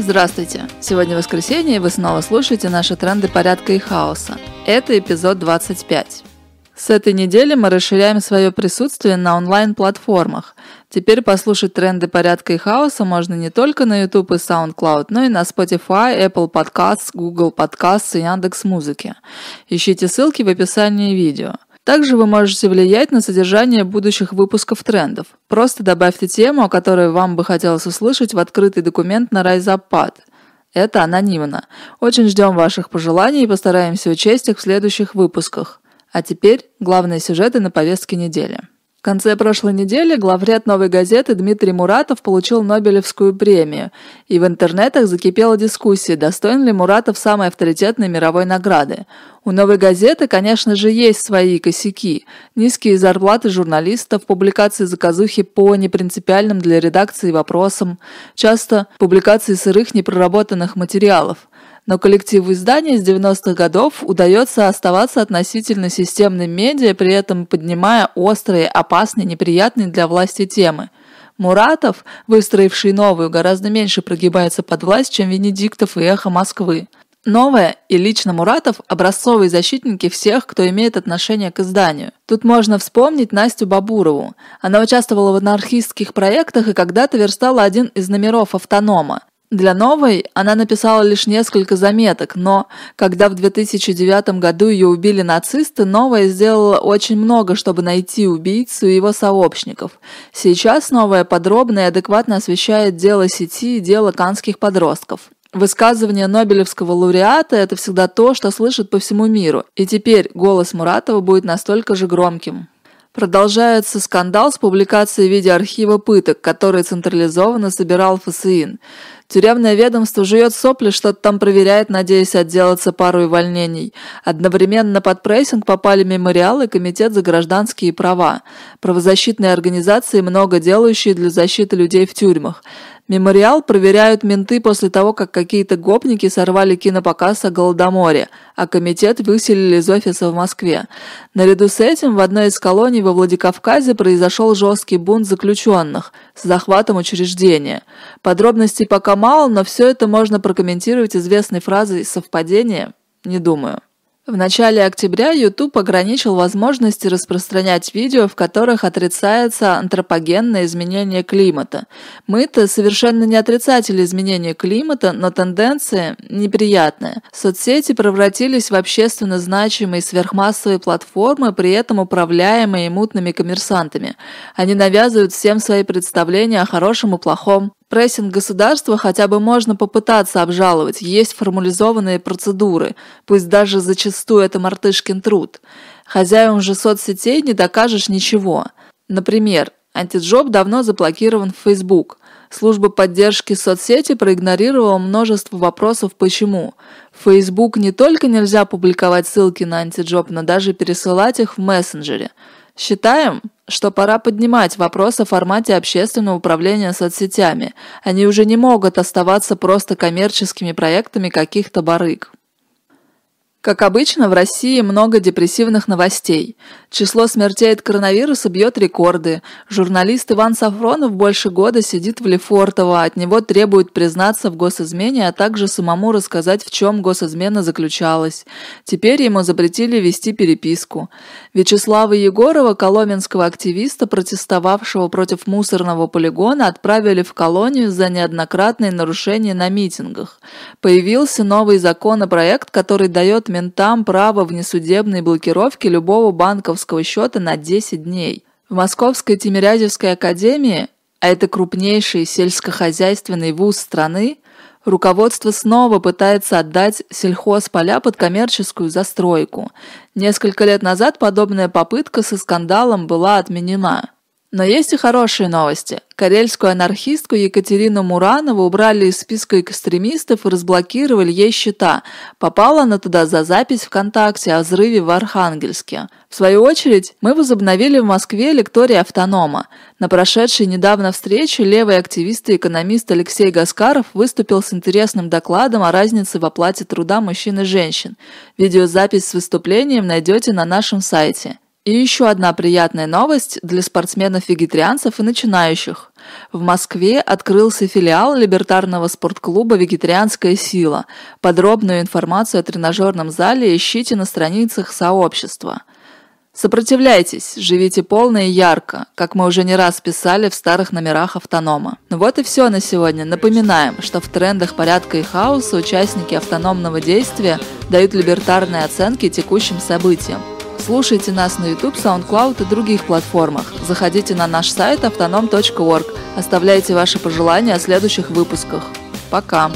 Здравствуйте! Сегодня воскресенье, и вы снова слушаете наши тренды порядка и хаоса. Это эпизод 25. С этой недели мы расширяем свое присутствие на онлайн-платформах. Теперь послушать тренды порядка и хаоса можно не только на YouTube и SoundCloud, но и на Spotify, Apple Podcasts, Google Podcasts и Яндекс.Музыке. Ищите ссылки в описании видео. Также вы можете влиять на содержание будущих выпусков трендов. Просто добавьте тему, о которой вам бы хотелось услышать в открытый документ на RiseUpPad. Это анонимно. Очень ждем ваших пожеланий и постараемся учесть их в следующих выпусках. А теперь главные сюжеты на повестке недели. В конце прошлой недели главред «Новой газеты» Дмитрий Муратов получил Нобелевскую премию, и в интернетах закипела дискуссия, достоин ли Муратов самой авторитетной мировой награды. У «Новой газеты», конечно же, есть свои косяки. Низкие зарплаты журналистов, публикации заказухи по непринципиальным для редакции вопросам, часто публикации сырых непроработанных материалов но коллективу издания с 90-х годов удается оставаться относительно системным медиа, при этом поднимая острые, опасные, неприятные для власти темы. Муратов, выстроивший новую, гораздо меньше прогибается под власть, чем Венедиктов и Эхо Москвы. Новая и лично Муратов – образцовые защитники всех, кто имеет отношение к изданию. Тут можно вспомнить Настю Бабурову. Она участвовала в анархистских проектах и когда-то верстала один из номеров «Автонома». Для новой она написала лишь несколько заметок, но когда в 2009 году ее убили нацисты, новая сделала очень много, чтобы найти убийцу и его сообщников. Сейчас новая подробно и адекватно освещает дело сети и дело канских подростков. Высказывание Нобелевского лауреата – это всегда то, что слышат по всему миру, и теперь голос Муратова будет настолько же громким. Продолжается скандал с публикацией видеоархива пыток, который централизованно собирал ФСИН. Тюремное ведомство жует сопли, что-то там проверяет, надеясь отделаться пару увольнений. Одновременно под прессинг попали мемориал и Комитет за гражданские права. Правозащитные организации, много делающие для защиты людей в тюрьмах. Мемориал проверяют менты после того, как какие-то гопники сорвали кинопоказ о Голодоморе, а комитет выселили из офиса в Москве. Наряду с этим в одной из колоний во Владикавказе произошел жесткий бунт заключенных с захватом учреждения. Подробностей пока мало, но все это можно прокомментировать известной фразой «совпадение?» Не думаю. В начале октября YouTube ограничил возможности распространять видео, в которых отрицается антропогенное изменение климата. Мы-то совершенно не отрицатели изменения климата, но тенденция неприятная. Соцсети превратились в общественно значимые сверхмассовые платформы, при этом управляемые мутными коммерсантами. Они навязывают всем свои представления о хорошем и плохом, Прессинг государства хотя бы можно попытаться обжаловать, есть формализованные процедуры, пусть даже зачастую это мартышкин труд. Хозяевам же соцсетей не докажешь ничего. Например, антиджоб давно заблокирован в Facebook. Служба поддержки соцсети проигнорировала множество вопросов «почему?». В Facebook не только нельзя публиковать ссылки на антиджоб, но даже пересылать их в мессенджере – Считаем, что пора поднимать вопрос о формате общественного управления соцсетями. Они уже не могут оставаться просто коммерческими проектами каких-то барыг. Как обычно, в России много депрессивных новостей. Число смертей от коронавируса бьет рекорды. Журналист Иван Сафронов больше года сидит в Лефортово, от него требуют признаться в госизмене, а также самому рассказать, в чем госизмена заключалась. Теперь ему запретили вести переписку. Вячеслава Егорова, коломенского активиста, протестовавшего против мусорного полигона, отправили в колонию за неоднократные нарушения на митингах. Появился новый законопроект, который дает ментам право внесудебной блокировки любого банковского счета на 10 дней. В Московской Тимирязевской академии, а это крупнейший сельскохозяйственный вуз страны, руководство снова пытается отдать сельхозполя под коммерческую застройку. Несколько лет назад подобная попытка со скандалом была отменена. Но есть и хорошие новости. Карельскую анархистку Екатерину Муранову убрали из списка экстремистов и разблокировали ей счета. Попала она туда за запись ВКонтакте о взрыве в Архангельске. В свою очередь, мы возобновили в Москве лекторий автонома. На прошедшей недавно встрече левый активист и экономист Алексей Гаскаров выступил с интересным докладом о разнице в оплате труда мужчин и женщин. Видеозапись с выступлением найдете на нашем сайте. И еще одна приятная новость для спортсменов-вегетарианцев и начинающих. В Москве открылся филиал либертарного спортклуба «Вегетарианская сила». Подробную информацию о тренажерном зале ищите на страницах сообщества. Сопротивляйтесь, живите полно и ярко, как мы уже не раз писали в старых номерах автонома. Ну вот и все на сегодня. Напоминаем, что в трендах порядка и хаоса участники автономного действия дают либертарные оценки текущим событиям. Слушайте нас на YouTube, SoundCloud и других платформах. Заходите на наш сайт autonom.org. Оставляйте ваши пожелания о следующих выпусках. Пока!